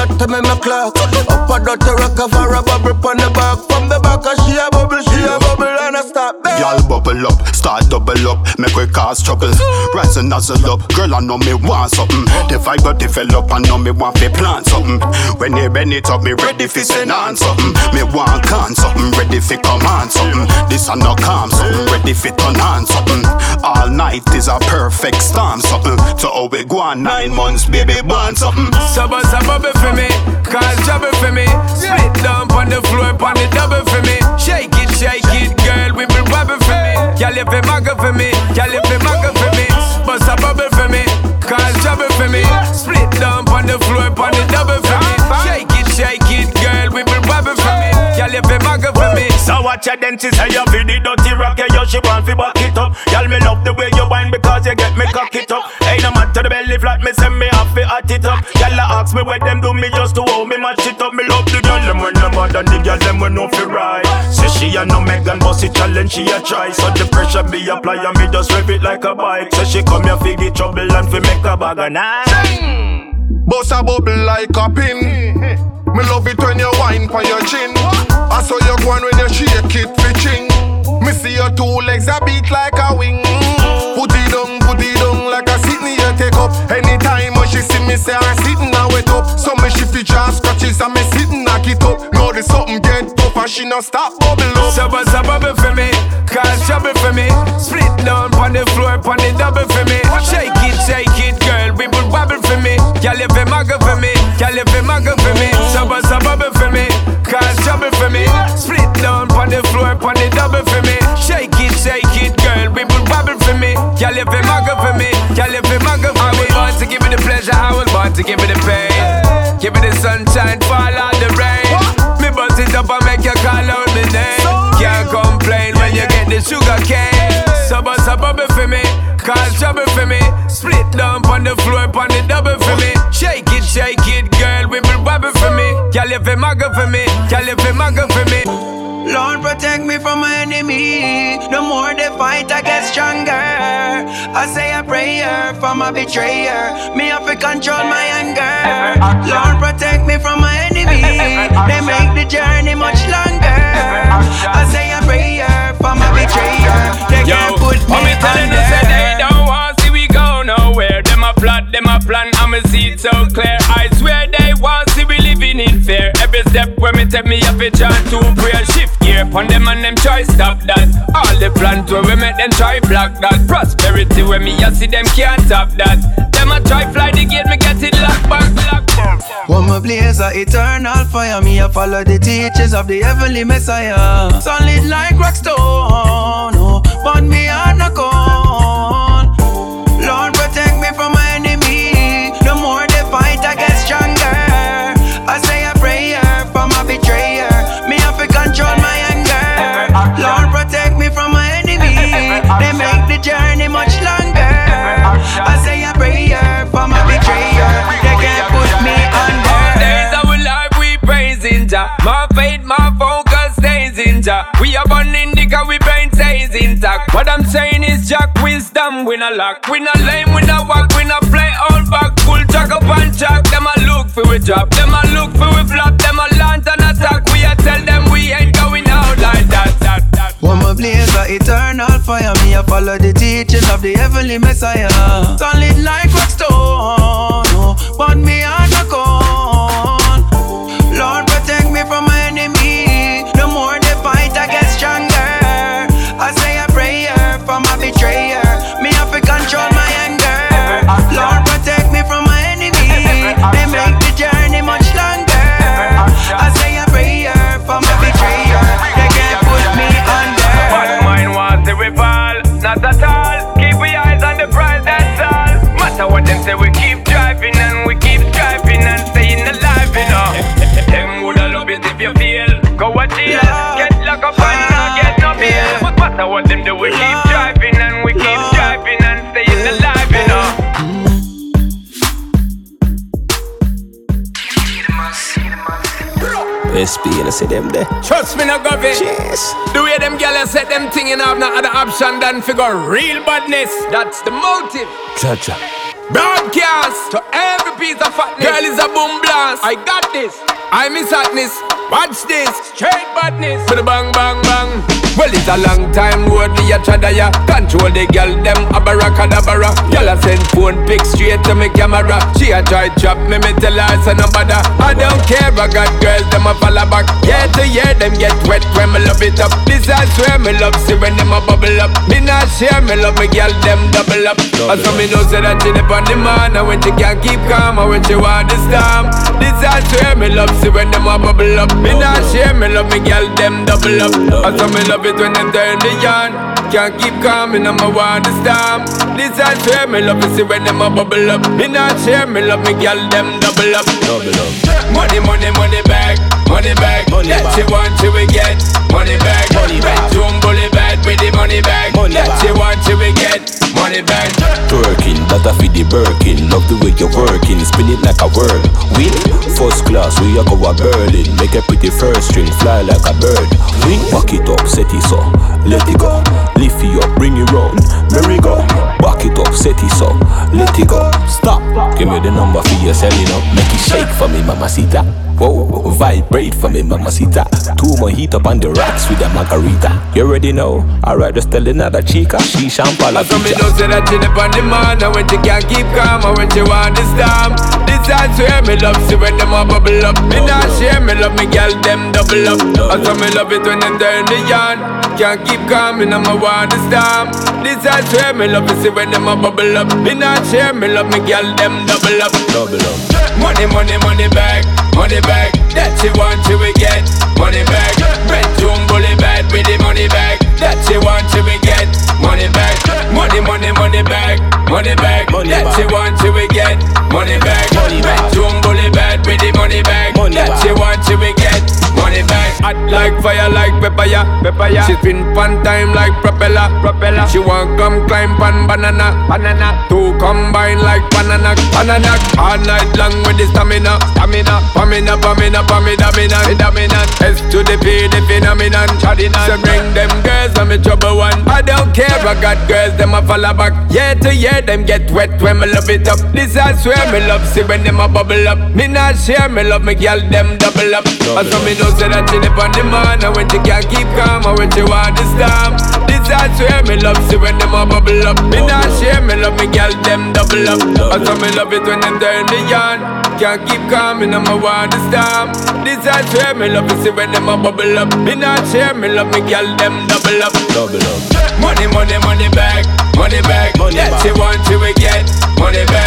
that time in my clock. Up a dirty rock of a bubble pon the back. From the back of she a bubble, she a bubble and I stop. Y'all bubble up, start double up, make we cause trouble. Rise and nuzzle up, girl I know me want something. The vibe got develop, I know me want to plan something. When they bend it up, me ready fi send on something. Me want can something, ready fi command something. This I no calm something, ready fi turn on something. All night is a perfect storm something. To how we go on nine months, baby, bond something. Saba, saba, baby for me. Cause trouble for me. Spit down on the floor, on the double for me. Shake it, shake it, girl, we been bubbling for me. Y'all live in mugger for me. Y'all live in mugger for me. Bust a bubble for me. Cause trouble for me. Split down on the floor, on the double for me. Y'all if it muggle for me. So watch your dentist say you feel the dirty rock, yeah, yo, she want fi back it up. Y'all me love the way you whine because you get me cock it up. Ain't no matter to the belly flat, me send me off fi hot it up. Y'all ask me what them do me just to hold me match it up. Me love the girl them when them mad and the girl them when no fi ride. Say she a no Megan, boss it challenge she a try. So the pressure be apply and me just rev it like a bike. Say she come here fi get trouble and fi make a bag of night. Bust a bubble like a pin. Me love it when you whine for your chin. I saw you go on when you shake it fitching. Me see your two legs a beat like a wing. Put it down, put it down like a sitting here take up. Anytime when she see me say I'm sitting I wet up. So me shift the jaw scratches and me sitting knock it up. Know the something get tough and she not stop bubble up. To give it the pain. Give it the sunshine, fall out the rain. Me bust it up and make you call out my name. Can't complain when you get the sugar cane. So bust a bubble for me, cause trouble for me. Split down on the floor, on the double for me. Shake it, shake it, girl, we will wobble for me. Y'all if it for me, y'all if it prayer for my betrayer. Me have to control my anger. Lord, protect me from my enemy. They make the journey much longer. I say a prayer for my betrayer. They Yo, can't put me want me telling you say they don't want see we go nowhere. Them a plot, them a plan, I'ma see it so clear. I step where me take me up a chant to prayer. Shift gear pon them and them try stop that. All the plans where we make them try block that. Prosperity where me a see them can't stop that. Them a try fly the gate, me get it locked back, locked back. One my blaze a eternal fire. Me a follow the teachings of the heavenly Messiah. Solid like rock stone, oh, but me are not gone. Wisdom, we not lame, we not walk, we not play all back. Full track up and track. Them a look for we drop, them a look for we flop, them a launch and attack. We a tell them we ain't going out like that. that, that. One my blaze a eternal fire. Me a follow the teachings of the heavenly Messiah. Solid like rock stone, oh, but me are SP, you know, see them there. Trust me, no govy. Yes. The way them gyal set them thing, you have no other option than figure real badness. That's the motive. Cha-cha. Broadcast to every piece of fatness. Girl is a boom blast. I got this. I miss hotness. Watch this. Straight badness. For the bang bang bang. Well, it's a long time road me a chada ya. Control the girl them abracadabra. Girl a send phone pic straight to me camera. She a try trap me, me tell her it's no bother. I don't care, I got girls them a follow back. Year to year them get wet when me love it up. This I swear me love see when them a bubble up. Me not share me love me girl them double up. And so me know say that she dep on the man and when she can't keep calm and when she want the storm. This I swear me love see when them a bubble up. Me not share me love me girl them double up. Also me love it when them turn the yarn. Can't keep calm, and I'ma want the storm. This I swear me love it see when them a bubble up. Me not share me love me girl them double up. Double up. Money, money, money back, money back. Money that she want, she will get. Money back, money back. Jumbo bad with the money back. Money that she want, she will get. Money back. Twerking, that I feed the Birkin. Love the way you're working, spin it like a whirl. Win, first class, we are go a Berlin. Make a pretty first string, fly like a bird. Win, back it up, set it so, let it go. Lift it up, bring it round, merry go. Back it up, set it so, let it go. Stop, give me the number for your selling up. Make it shake for me, mamacita. Whoa, vibrate for me, mamacita. Two more heat up on the rocks with a margarita. You already know. Alright, just tell another chica. She champala. So me know say that she dip on the man, and when she can't keep calm, and when she want to storm. This I swear me love see when them a bubble up. Me not share me love me girl them double up. Also me love it when them turn the yarn. Can't keep calm, and I'ma want to storm. This I swear me love it see when them a bubble up. Me not share me love me girl them double up. Double up. Money, money, money back, money back. That she want, she will get. Money back. Bedroom bully bad with the money back. That she want, she will get. Money back. Money, money, money back, money back. Money that back. she want, she will get. Money back. Money back. Bedroom bully bad with the money back. Money that back. she want, she will get. Hot like fire, like pepper ya, pepper ya. She spin pan time like propeller, propeller. She want come climb pan banana, banana. Two combine like banana, banana. All night long with the stamina, stamina. Pamina, pamina, pamina, dominant, dominant. S to the P, the phenomenon, chadina. So bring them girls, I'm a trouble one. I don't care, I got girls, them a follow back. Year to year, them get wet when me love it up. This I swear me love, see when them a bubble up. Me not share, me love me girl, them double up. And so me know say that she dip on the man, and when she can't keep calm, and when she want to storm. This I swear me love, see when them a bubble up. Me not share, me love me girl, them double up. And so me love it when them turn the yarn. Can't keep calm, and I'ma want to storm. This I swear me love, see when them a bubble up. Me not share, me love me girl, them double up. Double up. Money, money, money back, money back. Money that back. she want, will get. Money Money back.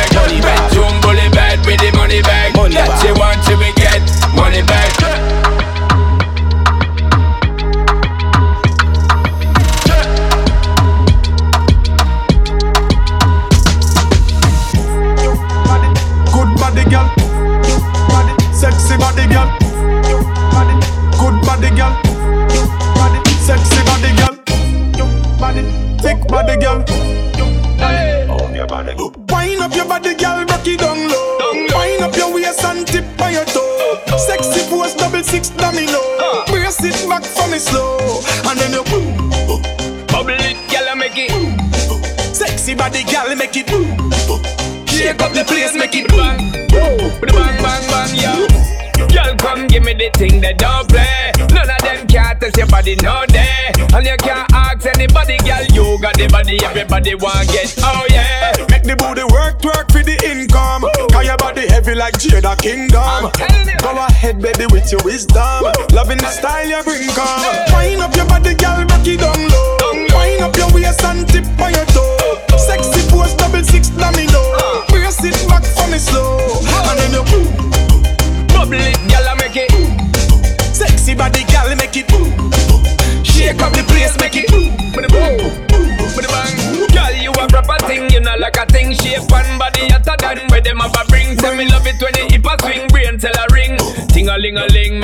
Your wisdom.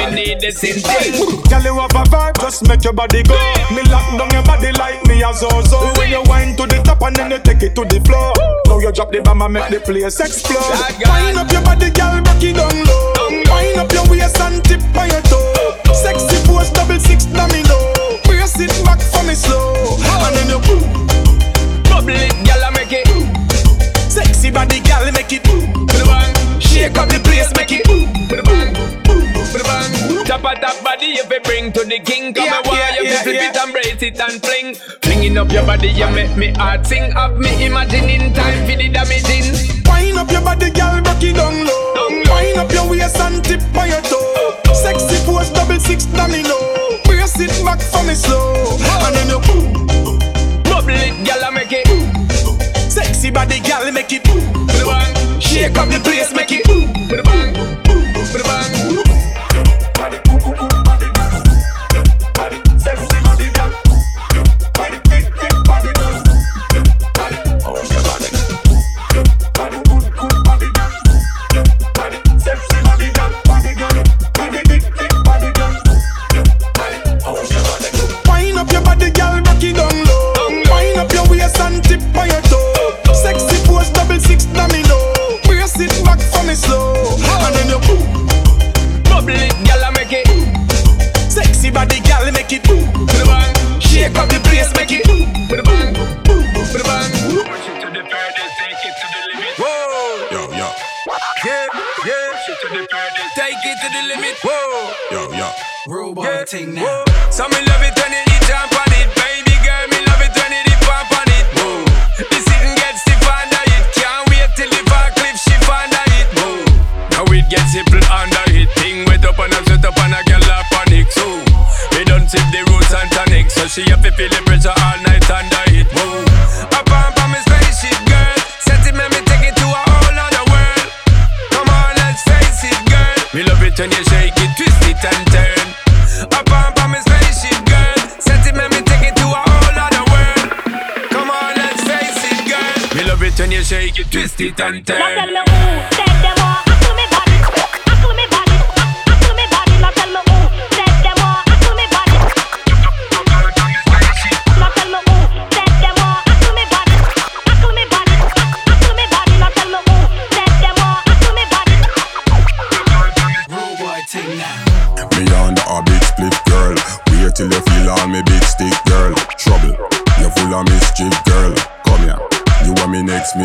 Ling a ling, me need the same thing. Girl, you have a vibe, just make your body go. Me lock down your body like me a zozo. When you wind to the top and then you take it to the floor. Now you drop the bomb and make the place explode. Wind up your body, girl, rock it down low. Wind up your waist and tip on your toe. Sexy pose, double six domino. Brace it back for me slow. And then you boom. Bubble it, girl, I make it. Sexy body, girl, make it boom. Shake up the place, make it. Bada bang, bada bang. Tap a tap body if you bring to the king. Come Yeah, and wire yeah, you yeah, flip yeah. it and brace it and fling. Flinging up your body, you make me heart sing. Have me imagining time for the damaging. Wind up your body, girl, rock it down low. Wind up your waist and tip on your toe. Sexy pose, double six domino. Brace it back for me slow. And then you boom. Bubble it, girl, I make it. Sexy body, girl, make it boom. Shake up the place, make it. Make Shake up the place, make it boom, with a bang, boom, with a bang. Push it to the furthest, take it to the limit. Whoa, Yo, yo, yeah, yeah. Push it to the furthest, take it to the limit. Whoa, yo, yo. robot thing now. Some me love it she have to feel the pressure all night under it. Whoa, up on on me spaceship girl, set it make me take it to a whole other world. Come on, let's face it, girl. Me love it when you shake it, twist it and turn. Up on on me spaceship, girl. Set it, make me take it to a whole other world. Come on, let's face it, girl. Me love it when you shake it, twist it and turn.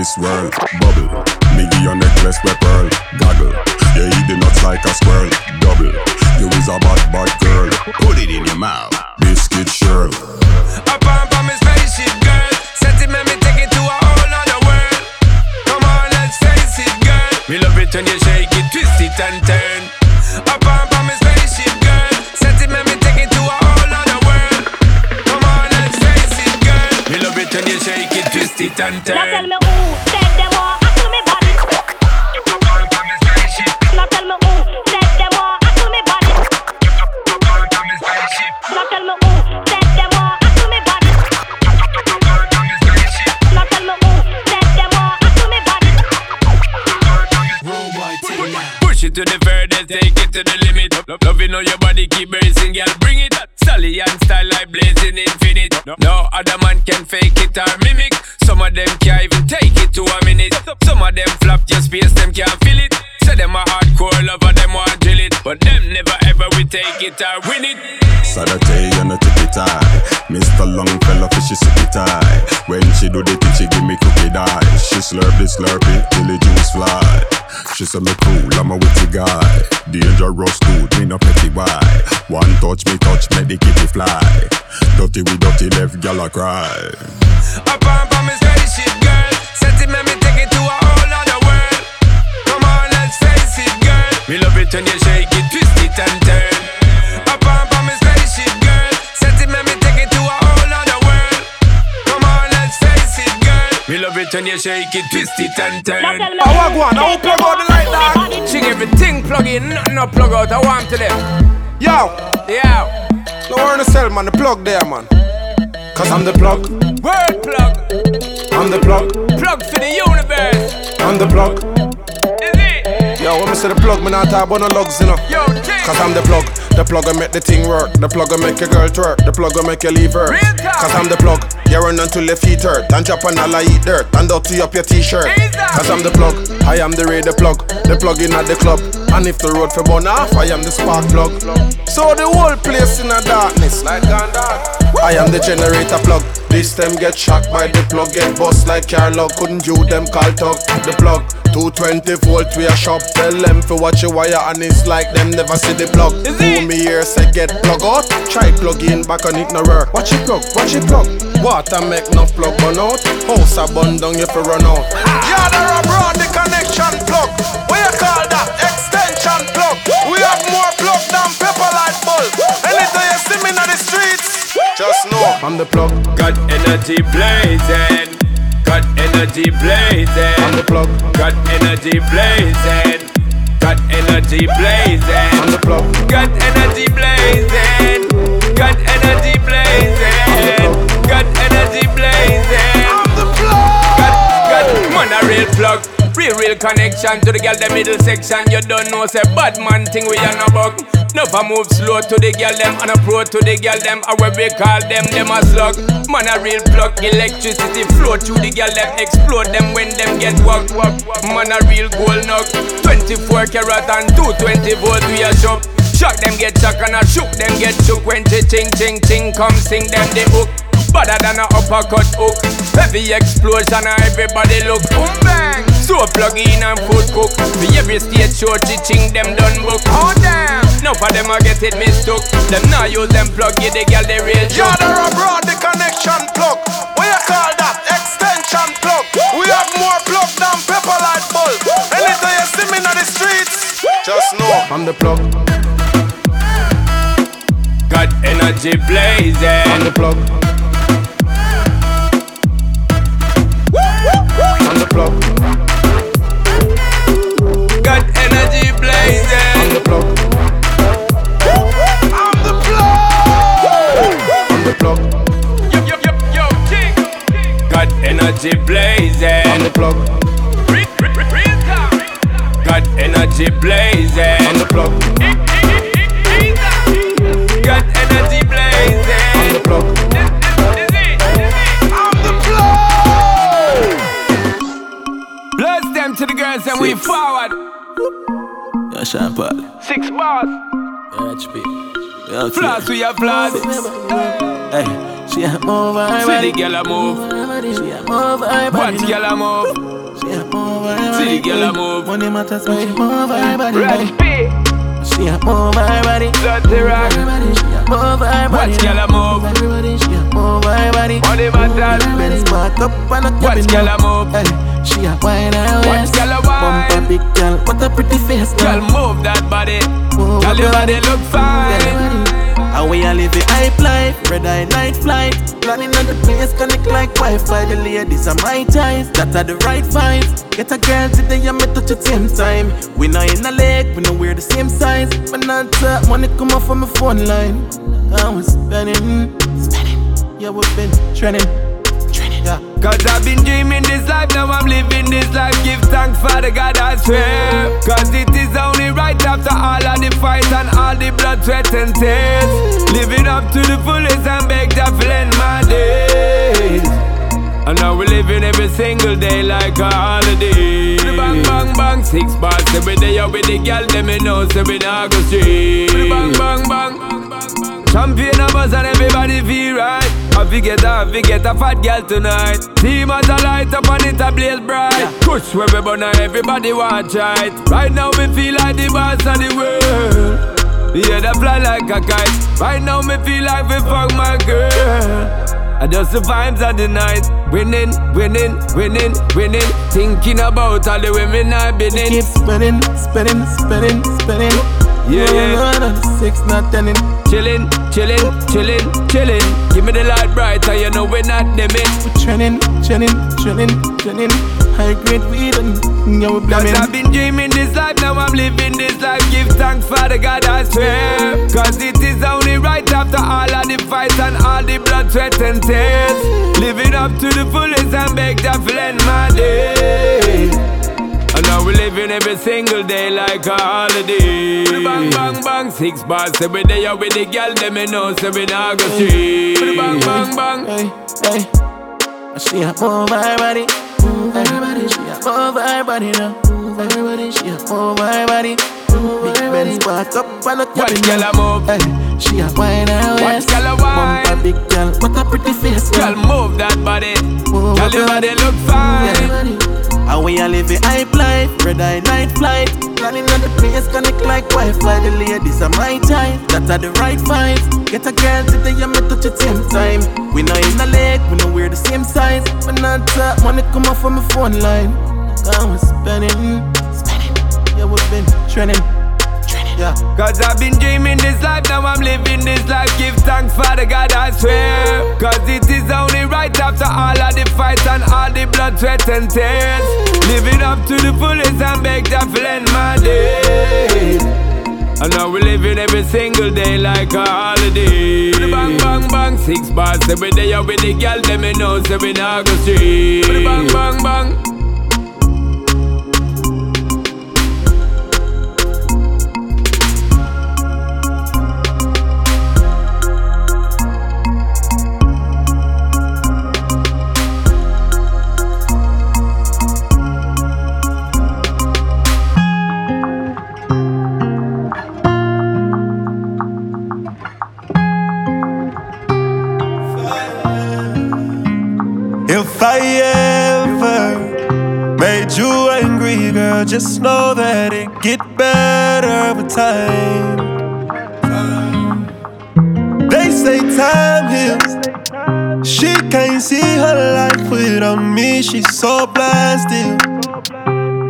Me next Miss World. Bubble, me give your necklace with pearl. Goggle, you eat the nuts like a squirrel. Double, you is a bad bad girl. Put it in your mouth. Biscuit shirl. Up on on me spaceship, girl. Set it, make me take it to a whole other world. Come on, let's face it, girl. Me love it when you shake it, twist it and turn. Up on Me love it when you shake it, twist it and Now tell me who said them want hassle me body. Up on on me spaceship, Now tell me who said them want hassle me body. up on on me spaceship, Now tell me who said them want hassle me body. up on on me spaceship. Now tell me who said them want hassle me body. Push it to the take it to the limit. Love, loving how your body keep bracing, girl, bring it. Stallion style like blazing infinite. No, other man can fake it or mimic. Some of them can't even take it to a minute. Some of them flap your space, them can't feel it. Say them a hardcore lover, them want drill it. But them never ever we take it or win it. Saturday and a ticky tie. Mr. Longfellow fishy sicky tie. When she do the thing, she give me cookie die. She slurp the it, till the juice fly. She say me cool, I'm a witty guy. Dangerous dude, me no petty why. One touch me touch, me the kitty fly. Dirty we dirty left, gal a cry. Up on on me spaceship, girl. Set it, make me take it to a Me love it when you shake it, twist it and turn. Up on on me spaceship, girl. Set it, make me take it to a whole other world. Come on, let's face it, girl. Me love it when you shake it, twist it and turn. I who want one, I said want plug them out the want light, hassle me dog. body. Sing everything plug in, nothing no plug out. I want to them. Yo, Yeah, no worry to sell, man. The plug there, man. Cause I'm the plug. word plug, I'm the plug. plug for the universe. I'm the plug. Yo, when me say the plug, me not talk about no lugs, you know. Cause I'm the plug. The plug will make the thing work. The plug will make your girl twerk. The plug will make you leave her. Cause I'm the plug. You run until your feet hurt. And drop and all I eat dirt. And dirty up your t-shirt. Cause I'm the plug. I am the radio plug. The plug in at the club. And if the road for burn off, I am the spark plug. So the whole place in a darkness. Like gone dark. I am the generator plug. This them get shocked by the plug, get bust like car log. Couldn't you them call talk the plug? 220 volt we a shop. Tell them for watch your wire and it's like them never see the plug. It? Me here say get plug out? Try plug in back on it no work. Watch it plug, watch it plug. Water make no plug run out. House a bun down you fi run out. Yeah, there a broad the connection plug. What you call that? Extension plug. We have more plug than pepper light bulb. Anytime you see me in the streets, just know I'm the plug. Got energy blazing. Got energy blazing. I'm the plug. Got energy blazing. Got energy blazing. I'm the plug. Got energy blazing. Got energy blazing. Got energy blazing. I'm the plug. Got, got, man a real plug. Real, real connection to the girl, the middle section. You don't know, say bad man thing we are no bug. Never move slow to the girl them and a pro to the girl them. And when we call them, them a slug. Man a real plug. Electricity flow through the girl them, explode them when them get walk, walk. Man a real gold nug. 24 karat and 220 volt we a shop. Shock them get shock and I shook them get shook when she ting ting ting come sing them the hook. Better than a uppercut hook. Heavy explosion and everybody look boom bang. So plug in and food cook. For every stage show, teaching them done book. Oh damn. Now for them I get it mistook. Them now use them plug, get the girl the real Yeah, joke. they're abroad, the connection plug. What you call that? Extension plug. We have more plug than pepper light bulb. Anytime you see me in the streets, just know I'm the plug. Got energy blazing. I'm the plug. I'm the plug. Got energy I'm the plug. I'm the plug. I'm the plug. Yo, yo, yo, yo, king. Got energy blazing. I'm the talk. Got energy blazing. I'm the plug. Got energy I'm the plug. The girls and we forward. Yeah, Sean Paul. Six bars. HP. Yeah, Floss we have floss. Hey, she a move her See the girl a move. She a move her body. Watch girl a move. She a move her See the girl a move. Money matters, but she move her body. Ready P. She a move her body. Dirty rock. She a move her body. Watch girl a move. Everybody, she a move her body. Money matters. Benz back up on a Watch cabin. girl a move. Hey, she a wine Watch waist. girl a wine. Bumper big girl, what a pretty face, Girl girl. move that body. Oh, move Girl your body look fine. And we a live a hype life, red eye night flight. Planning on the place, connect like Wi-Fi. The ladies are my ties, that are the right vibes. Get a girl today, and me touch at same time. We not in a leg, we know we're the same size. But not talk, money come off from my phone line. I was spending, spending. Yeah, we've been trending. Cause I've been dreaming this life, now I'm living this life. Give thanks for the God I swear. Cause it is only right after all of the fight and all the blood, sweat, and tears. Living up to the fullest and beg to end my days. And now we're living every single day like a holiday. Bang, bang, bang, six bars every day. Out with the girl, them me know, so we not go straight. Bang, bang, bang. Champagne a buzz and everybody feel right. I forget, I forget a fat girl tonight. Team as a light up and it a blaze bright. Push where we burn and everybody watch right. Right now we feel like the boss of the world. Yeah, that fly like a kite. Right now me feel like we fuck my girl. I just the vibes of the night. Winning, winning, winning, winning. Thinking about all the women I've been in. Keep spinning, spinning, spinning, spinning. Yeah, yeah. Six, not ten in. Chillin', chillin', chillin', chillin'. Give me the light bright, and you know we're not dimming. Trending, trending, trending, trending. High grade weed and yeah, we Cause. I've been dreaming this life, now I'm living this life. Give thanks for the God I swear. Cause it is only right after all of the fight and all the blood, sweat, and tears. Living up to the fullest and beg to end my day. And now we living every single day like a holiday. Bang, bang, bang, six bars every day. Out with the girl, them me know, so we not go street. Bang, bang, bang. Hey, hey. She a move her body. Move her body. She a move her body now. Move her body. She a move her body. Big Benz back up on the Watch cabin. girl a move. Hey, she a wine her Watch waist. girl a wine. Bumper big girl, what a pretty face, Girl, girl. move that body. Move Girl, your body look fine. And we a live a hype life, red eye night flight. Planning on the place, connect like Wi-Fi. The ladies are my type, that are the right vibes. Get a girl today, and me touch at same time. We not in the lake, we know we're the same size. But not talk, money come off from my phone line. I was spending, spending. Yeah, we've been trending. Yeah. Cause I've been dreaming this life, now I'm living this life. Give thanks for the God I swear. Cause it is only right after all of the fights and all the blood, sweat, and tears. Living up to the fullest and beg to end my days. And now we're living every single day like a holiday. Bang, bang, bang, six bars every day. Out with the girl, them me know, so we not go straight. Just know that it get better with time. They say time heals. She can't see her life without me. She's so still.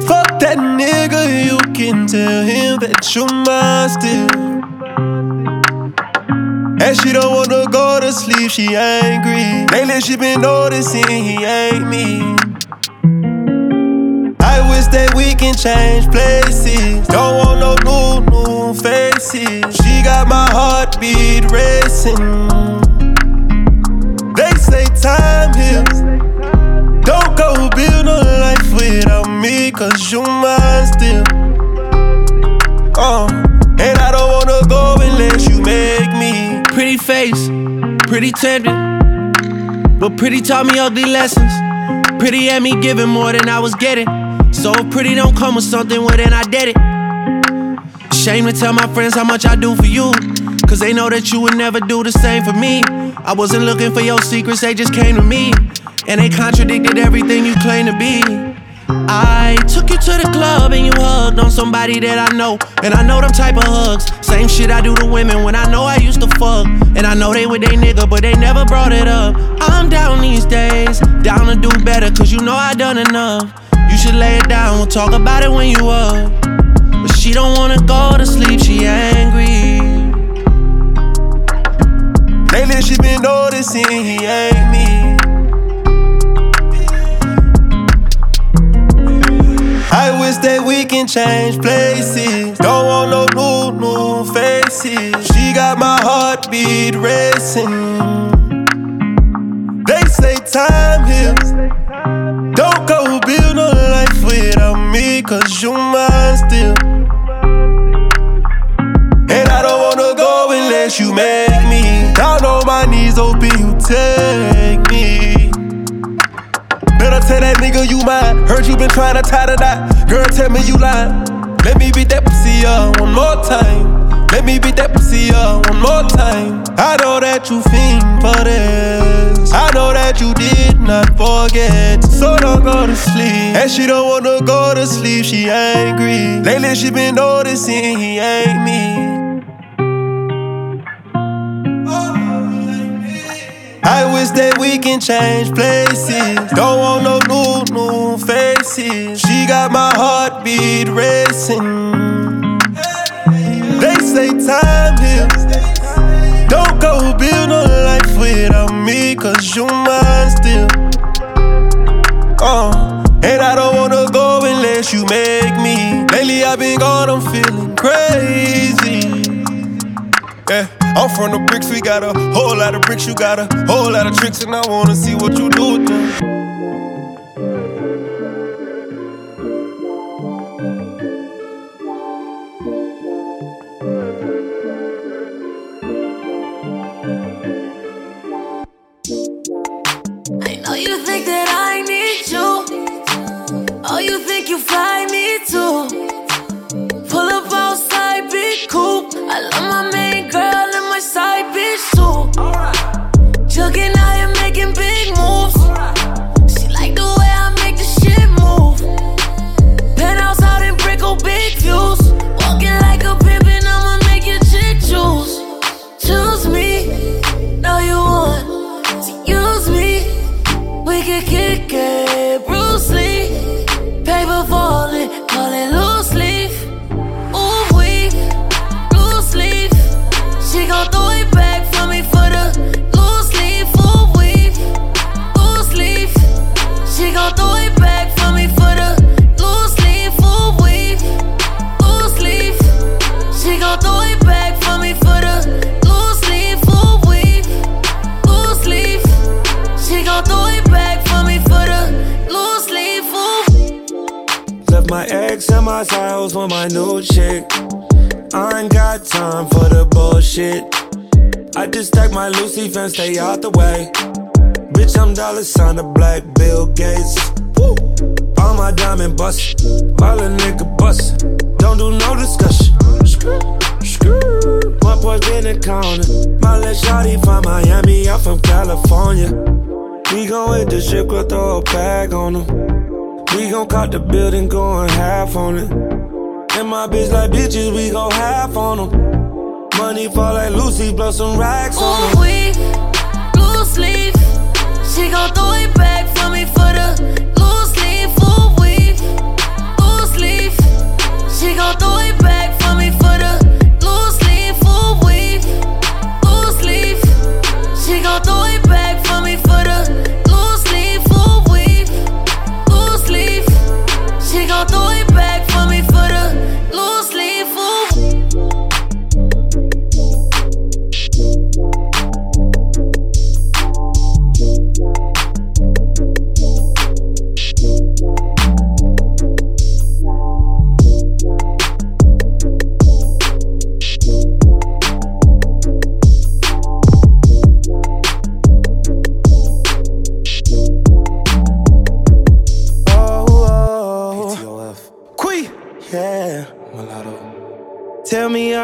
Fuck that nigga, you can tell him that you're mine still. And she don't wanna go to sleep, she angry. Lately she been noticing he ain't me. Wish that we can change places. Don't want no new, new faces. She got my heartbeat racing. They say time heals. Don't go build a life without me, cause you mine still. Uh, and I don't wanna go unless you make me. Pretty face, pretty tempting. But pretty taught me ugly lessons. Pretty had me giving more than I was getting. So pretty don't come with something, well then I did it. Shame to tell my friends how much I do for you. Cause they know that you would never do the same for me. I wasn't looking for your secrets, they just came to me. And they contradicted everything you claim to be. I took you to the club and you hugged on somebody that I know. And I know them type of hugs. Same shit I do to women when I know I used to fuck. And I know they with they nigga, but they never brought it up. I'm down these days, down to do better, cause you know I done enough. You should lay it down, we'll talk about it when you up. But she don't wanna go to sleep, she angry. Lately she been noticing he ain't me. I wish that we can change places. Don't want no new, new faces. She got my heartbeat racing. They say time heals. Don't go build cause you mine still. And I don't wanna go unless you make me. Down on my knees, open you take me. Better tell that nigga you mine. Heard you been trying to tie the knot. Girl, tell me you lying. Let me beat that pussy up one more time. Let me beat that pussy up one more time. I know that you fiend for this. I know that you did not forget. So don't go to sleep. And she don't wanna go to sleep, she angry. Lately she been noticing he ain't me. I wish that we can change places. Don't want no new, new faces. She got my heartbeat racing. They say time heals. Don't go build a life without me, cause you mine still. Uh, and I don't wanna go unless you make me. Lately I've been gone, I'm feeling crazy. Yeah, I'm from the bricks, we got a whole lot of bricks, you got a whole lot of tricks, and I wanna see what you do with them. My tiles with my new chick. I ain't got time for the bullshit. I just stack my leaf and stay out the way. Bitch, I'm dollar sign the black Bill Gates. Woo. All my diamond bust, all a nigga bust. Don't do no discussion. My boy been in corner. My little shawty from Miami, I'm from California. We gon' hit the strip club, throw a bag on them. We gon' cut the building, going half on it. And my bitch like bitches, we gon' half on them. Money fall like Lucy, blow some racks on Ooh, them. we blue sleeve. She gon' throw it back for me for the loose sleeve. Ooh, we blue sleeve. She gon' throw it back for me for the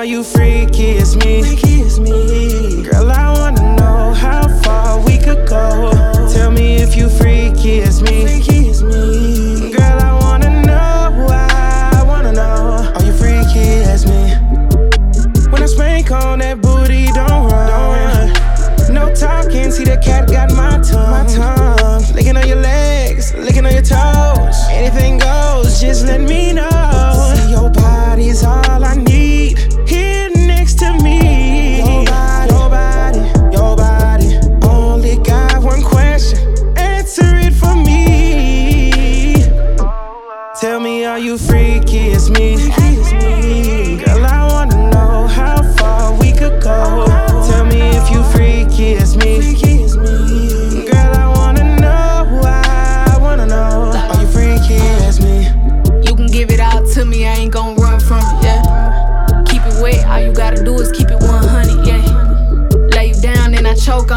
Are you freaky as me? Freaky as me. Girl, I wanna know how far we could go. Tell me if you freaky as me. Freaky as me. Girl, I wanna know. I wanna know. Are you freaky as me? When I spank on that booty, don't run. No talking, see the cat got my tongue. My tongue. Licking on your legs, licking on your toes. Anything goes, just let me know.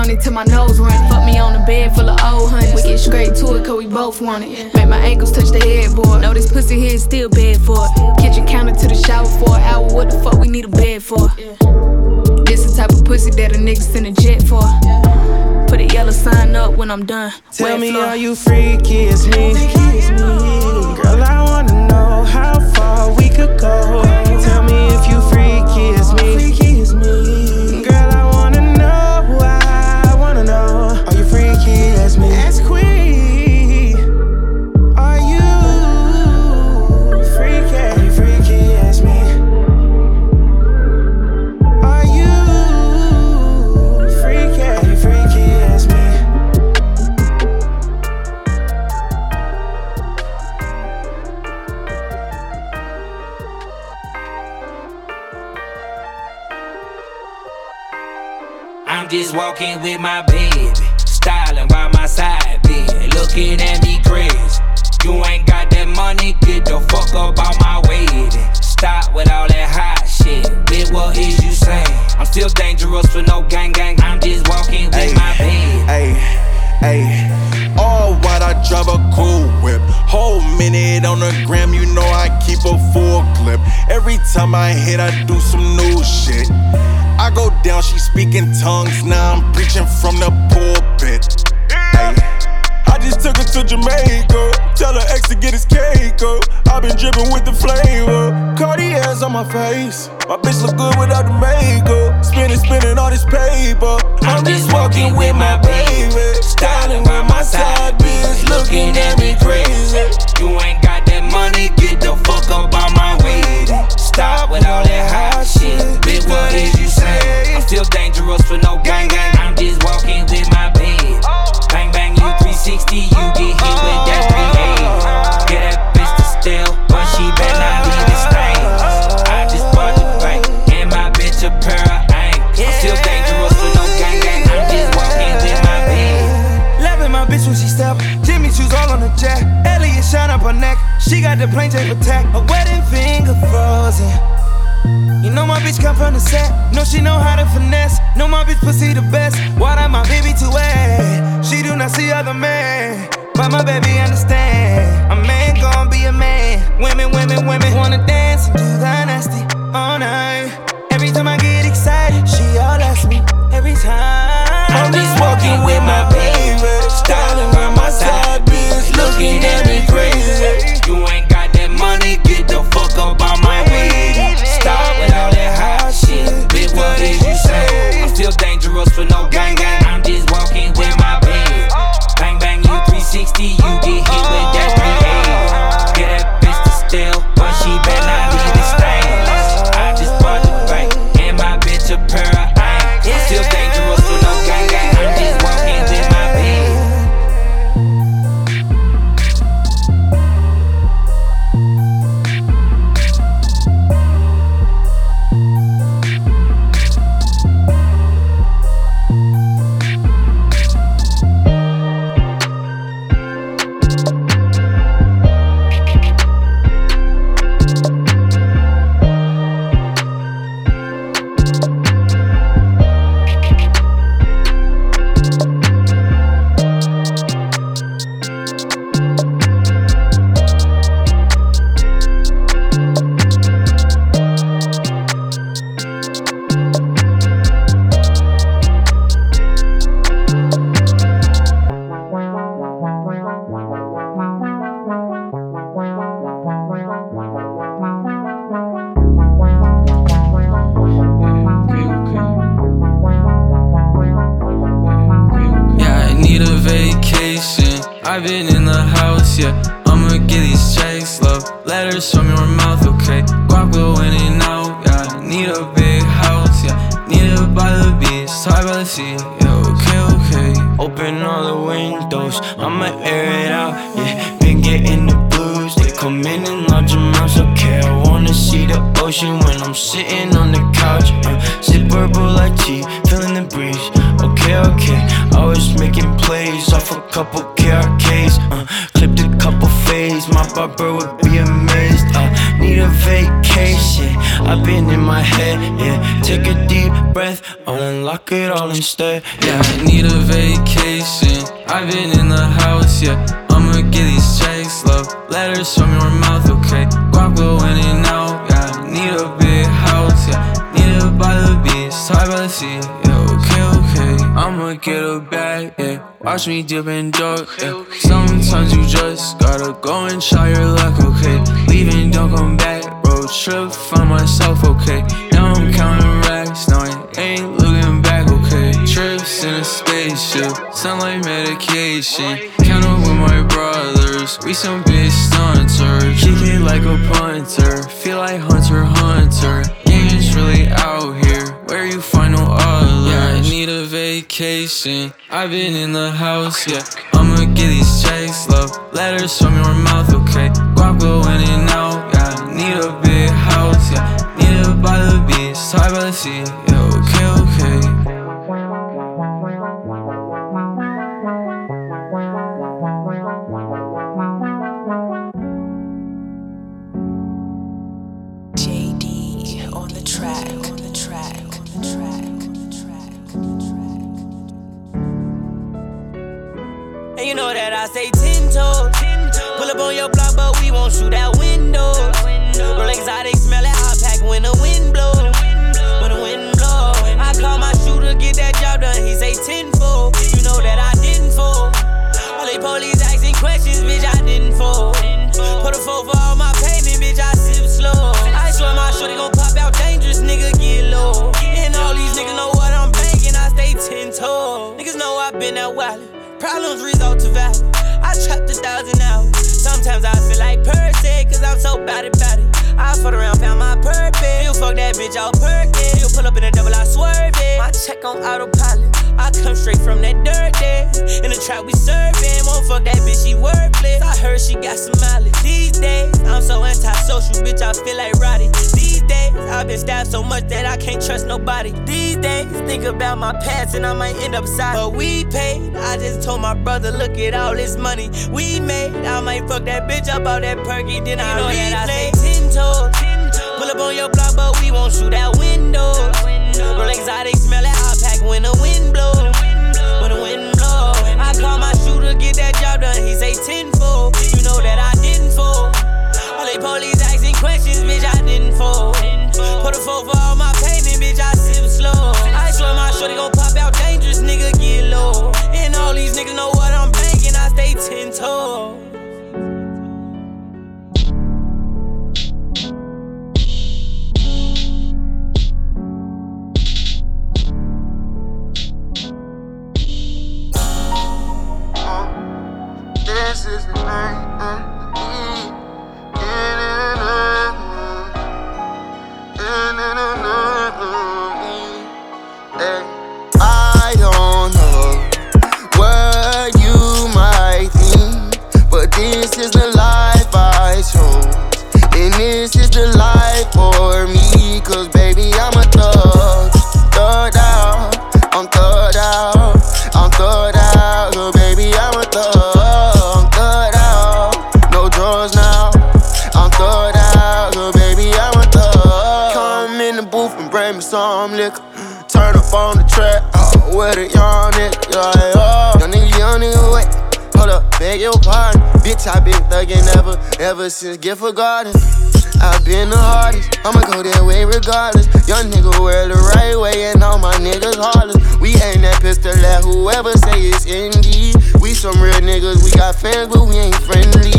It till my nose run. Fuck me on the bed full of old honey. We get straight to it cause we both want it. Make my ankles touch the headboard. Know this pussy here is still bad for it. Kitchen counter to the shower for an hour, what the fuck we need a bed for? This the type of pussy that a nigga send a jet for. Put a yellow sign up when I'm done. Tell Wet me, floor. are you freaky as me? Girl, I wanna know how far we could go. Tell me if you walking with my baby, styling by my side, baby, looking at me crazy. You ain't got that money, get the fuck up out my way. then. Stop with all that hot shit, bitch. What is you saying? I'm still dangerous for no gang gang. I'm just walking with my baby. Hey, hey, all white, I drive a cool whip. Whole minute on the gram, you know I keep a full clip. Every time I hit, I do some new shit. I go down, she speaking tongues, now I'm preaching from the pulpit. Hey, I just took her to Jamaica, tell her ex to get his cake up. i been dripping with the flavor, Cartier's on my face. My bitch look good without the makeup, spinning, spinning all this paper. I'm just walking with my baby, styling by my side, bitch, looking at me crazy. I've been in the house, yeah. I'ma get these checks, love. Letters from your mouth, okay. Guap go in out, yeah. Need a big house, yeah. Need it by the beach, tied by the sea, yeah. Okay, okay. I'ma get a bag, yeah. Watch me dip and duck, yeah. Sometimes you just gotta go and try your luck, okay. Leaving, don't come back. Road trip, find myself, okay. Now I'm counting racks, now I spaceship, sunlight medication. Count up with my brothers, we some big stunters. Kick it like a punter, feel like Hunter Hunter. Gang is really out here, where you find no others. Yeah, I need a vacation. I've been in the house, yeah. I'ma get these checks, love. Letters from your mouth, okay. Guap go in and out, yeah. Need a big house, yeah. Need it by the beach, tied by the sea, yeah. Okay. And you know that I stay ten toes. Pull up on your block, but we won't shoot out windows. Roll exotic, smell it hot pack when the wind blow. When the wind blow, I call my shooter, get that job done. He say tenfold. You know that I didn't fold. All they police asking questions, bitch, I didn't fold. Put a four for Problems result to value. I trapped a thousand hours. Sometimes I feel like Percy, cause I'm so bad about it. I fought around, found my purpose. You fuck that bitch out perky. You pull up in a double, I swerve it. My check on autopilot. I come straight from that dirt there. In the trap, we serving. Won't fuck that bitch, she worthless. I heard she got some mileage. These days, I'm so antisocial, bitch, I feel like Roddy. These days, I've been stabbed so much that I can't trust nobody. These days, think about my past and I might end up side. But we paid. I just told my brother, look at all this money we made. I might fuck that bitch up out that perky, then I know that I say ten toes. Pull up on your block, but we won't shoot out windows. Roll exotic, smell it hot pack when the wind blow. When the wind blow, I call my shooter, get that job done. He say tenfold. You know that I didn't fold. All they police asking questions, bitch, I didn't fold. Put a four for all my payment, bitch, I slow. I swear my shorty gon' pop out dangerous, nigga, get low. And all these niggas know what I'm banking, I stay ten toes. Uh, this is the night. Uh. Bitch, I been thuggin' ever, ever since Gifford Garden. I've been the hardest, I'ma go that way regardless. Young nigga wear the right way, and all my niggas heartless. We ain't that pistol at whoever say it's indeed. We some real niggas, we got fans, but we ain't friendly.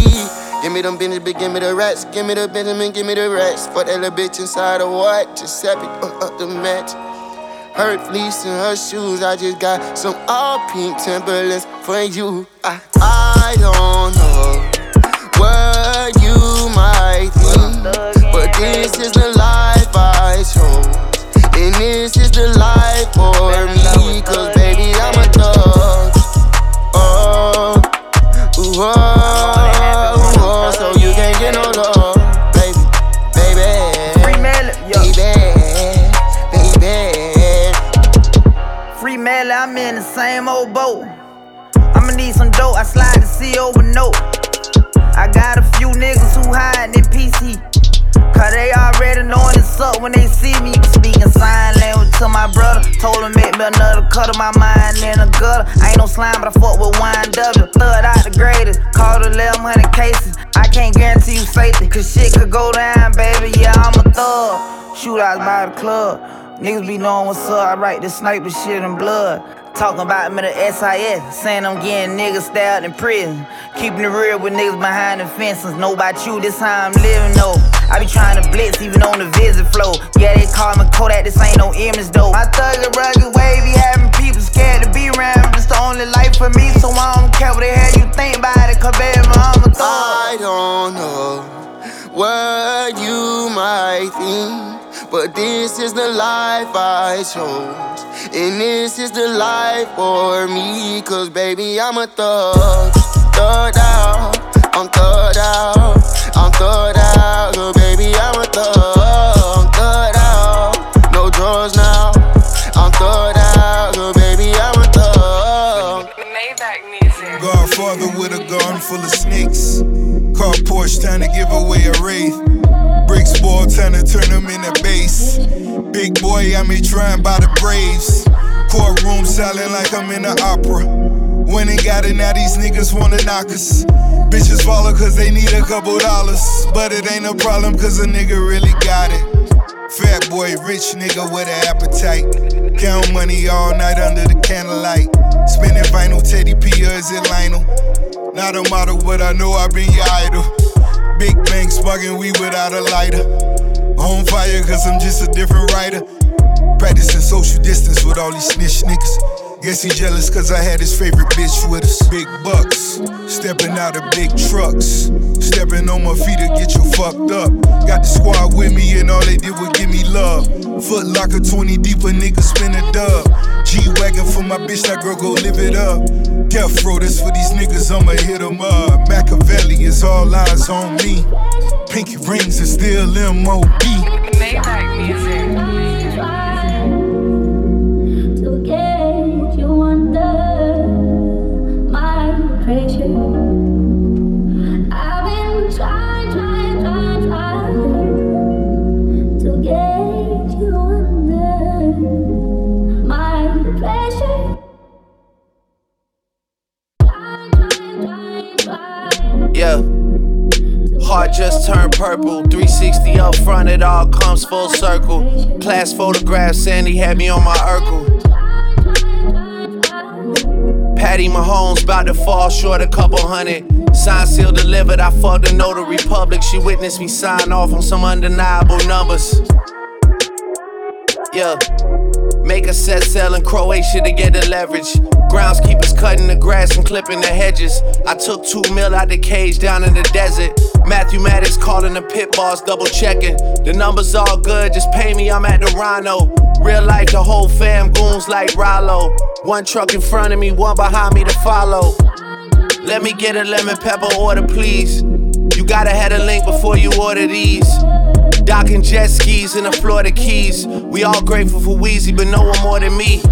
Give me them bitches, but give me the rats. Give me the Benjamin, give me the rats. Fuck that little bitch inside the white. Giuseppe, uh, uh, the match. Hurt fleece in her shoes. I just got some all pink Timberlands for you. I, I don't know what you might think, but this is the life I chose. And this is the life for me, cause baby, I'm a thug. Oh, ooh, oh, same boat. I'ma need some dope, I slide the C over note. I got a few niggas who hiding in PC. Cause they already knowing it's up when they see me. Speaking sign language to my brother. Told him make me another cut of my mind in a gutter. I ain't no slime, but I fuck with wine W. Third out the greatest. Called 1100 cases. I can't guarantee you safety. Cause shit could go down, baby. Yeah, I'm a thug. Shootouts by the club. Niggas be knowing what's up. I write this sniper shit in blood. Talking about me the SIS, saying I'm getting niggas stabbed in prison. Keeping it real with niggas behind the fences. Know about you, this how I'm living, no. I be trying to blitz even on the visit flow. Yeah, they call me Kodak, this ain't no image though. My thug and rugged be having people scared to be around. It's the only life for me, so I don't care what the hell you think about it. Cause baby, I'm a thug. I don't know what you might think, but this is the life I chose. And this is the life for me, cause baby, I'm a thug. Thug out, I'm thug out, I'm thug out, cause baby, I'm a thug. I'm thug out, no drugs now. I'm thug out, cause baby, I'm a thug. Godfather with a garden full of snakes. Car Porsche trying to give away a wraith. Ball trying to turn them into base. Big boy, I'm trying by the Braves. Courtroom selling like I'm in the opera. When they got it, now these niggas wanna knock us. Bitches follow cause they need a couple dollars. But it ain't a problem cause a nigga really got it. Fat boy, rich nigga with an appetite. Count money all night under the candlelight. Spinning vinyl, Teddy P, or is it Lionel? Not a model, but I know I been your idol. Big bang, sparking weed without a lighter. On fire, cause I'm just a different writer. Practicing social distance with all these snitch niggas. Guess he jealous cause I had his favorite bitch with us. Big bucks, stepping out of big trucks. Stepping on my feet to get you fucked up. Got the squad with me and all they did was give me love. Foot locker 20 deep, a nigga spin a dub. G Wagon for my bitch, that girl go live it up. Death row, that's for these niggas, I'ma hit 'em up. Machiavelli is all eyes on me. Pinky rings is still MOB. Maybach music. Just turned purple. 360 up front, it all comes full circle. Class photograph, Sandy had me on my Urkel. Patty Mahomes about to fall short a couple hundred. Sign seal delivered, I fucked the notary public. She witnessed me sign off on some undeniable numbers. Yeah. Make a set sell in Croatia to get the leverage. Groundskeepers cutting the grass and clipping the hedges. I took two mil out the cage down in the desert. Matthew Maddox calling the pit boss, double checking. The numbers all good, just pay me, I'm at the Rhino. Real life, the whole fam goons like Rollo. One truck in front of me, one behind me to follow. Let me get a lemon pepper order, please. You gotta have a link before you order these. Docking jet skis in the Florida Keys. We all grateful for Weezy, but no one more than me.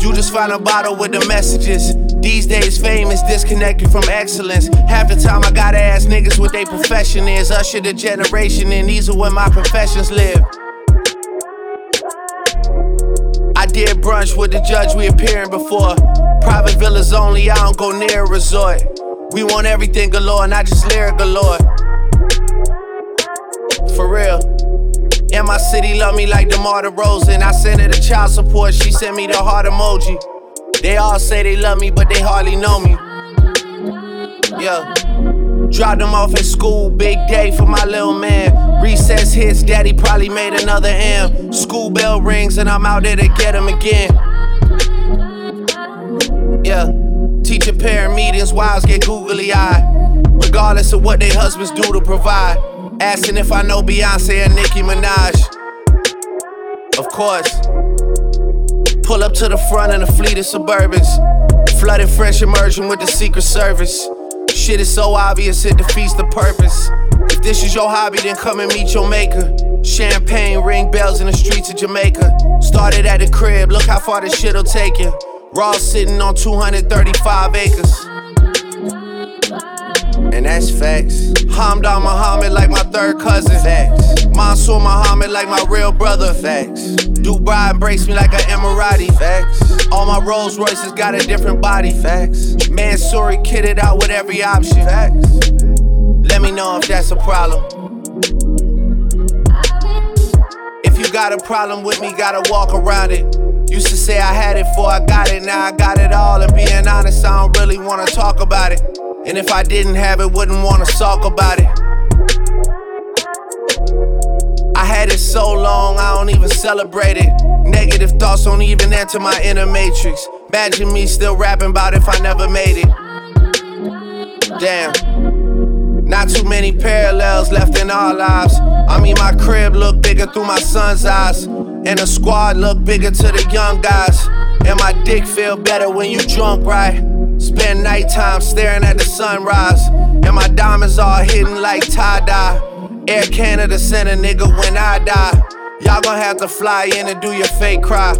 You just find a bottle with the messages. These days, fame is disconnected from excellence. Half the time, I gotta ask niggas what they profession is. Usher the generation, and these are where my professions live. Did brunch with the judge we appearing before. Private villas only, I don't go near a resort. We want everything galore, not just lyric galore. For real. And my city love me like DeMar DeRozan. I sent her the child support, she sent me the heart emoji. They all say they love me, but they hardly know me. Yeah. Dropped him off at school, big day for my little man. Recess hits, daddy probably made another M. School bell rings, and I'm out there to get him again. Yeah, teacher parent meetings, wives get googly eyed. Regardless of what their husbands do to provide. Asking if I know Beyonce and Nicki Minaj. Of course. Pull up to the front in a fleet of Suburbans. Flooded fresh immersion with the Secret Service. Shit is so obvious, it defeats the purpose. If this is your hobby, then come and meet your maker. Champagne ring bells in the streets of Jamaica. Started at the crib, look how far this shit'll take you. Raw sitting on 235 acres. And that's facts. Hamdan Muhammad like my third cousin. Facts. Mansour Muhammad like my real brother. Facts. Dubai embrace me like an Emirati. Facts. All my Rolls Royces got a different body. Facts. Mansory kitted out with every option. Facts. Let me know if that's a problem. If you got a problem with me, gotta walk around it. Used to say I had it before I got it, now I got it all. And being honest, I don't really wanna talk about it. And if I didn't have it, wouldn't wanna talk about it. I had it so long, I don't even celebrate it. Negative thoughts don't even enter my inner matrix. Imagine me still rapping about if I never made it. Damn. Not too many parallels left in our lives. I mean, my crib look bigger through my son's eyes. And the squad look bigger to the young guys. And my dick feel better when you drunk, right? Spend nighttime staring at the sunrise. And my diamonds all hidden like tie dye. Air Canada sent a nigga when I die. Y'all gon' have to fly in and do your fake cry.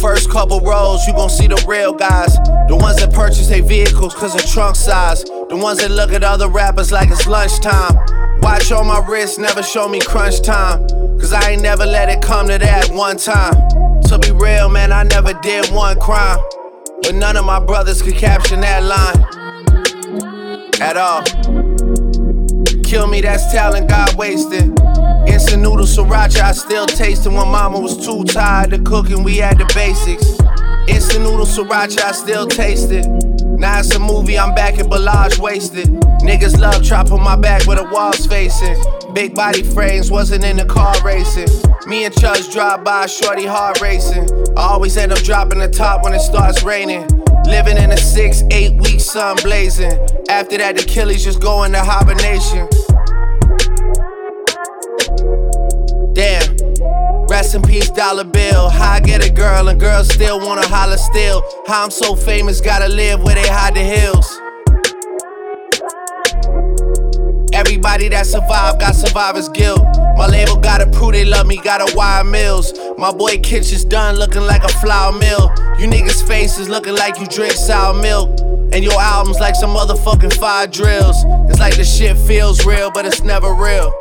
First couple rows, you gon' see the real guys. The ones that purchase their vehicles cause of trunk size. The ones that look at other rappers like it's lunchtime. Watch on my wrist, never show me crunch time. Cause I ain't never let it come to that one time. To be real, man, I never did one crime. But none of my brothers could caption that line. At all. Kill me, that's talent God wasted. Instant noodle sriracha, I still taste it when mama was too tired to cook and we had the basics. Instant noodle sriracha, I still taste it. Now it's a movie, I'm back at Bellage wasted. Niggas love chopping my back with the walls facing. Big body frames, wasn't in the car racing. Me and Chubbs drive by, shorty heart racing. I always end up dropping the top when it starts raining. Living in a six, eight week sun blazing. After that, the Achilles just go into hibernation. Damn. Rest in peace, dollar bill. How I get a girl and girls still wanna holler still. How I'm so famous, gotta live where they hide the hills. Everybody that survived got survivor's guilt. My label gotta prove they love me, gotta wire mills. My boy Kitchen's done looking like a flour mill. You niggas' faces looking like you drink sour milk. And your albums like some motherfucking fire drills. It's like the shit feels real, but it's never real.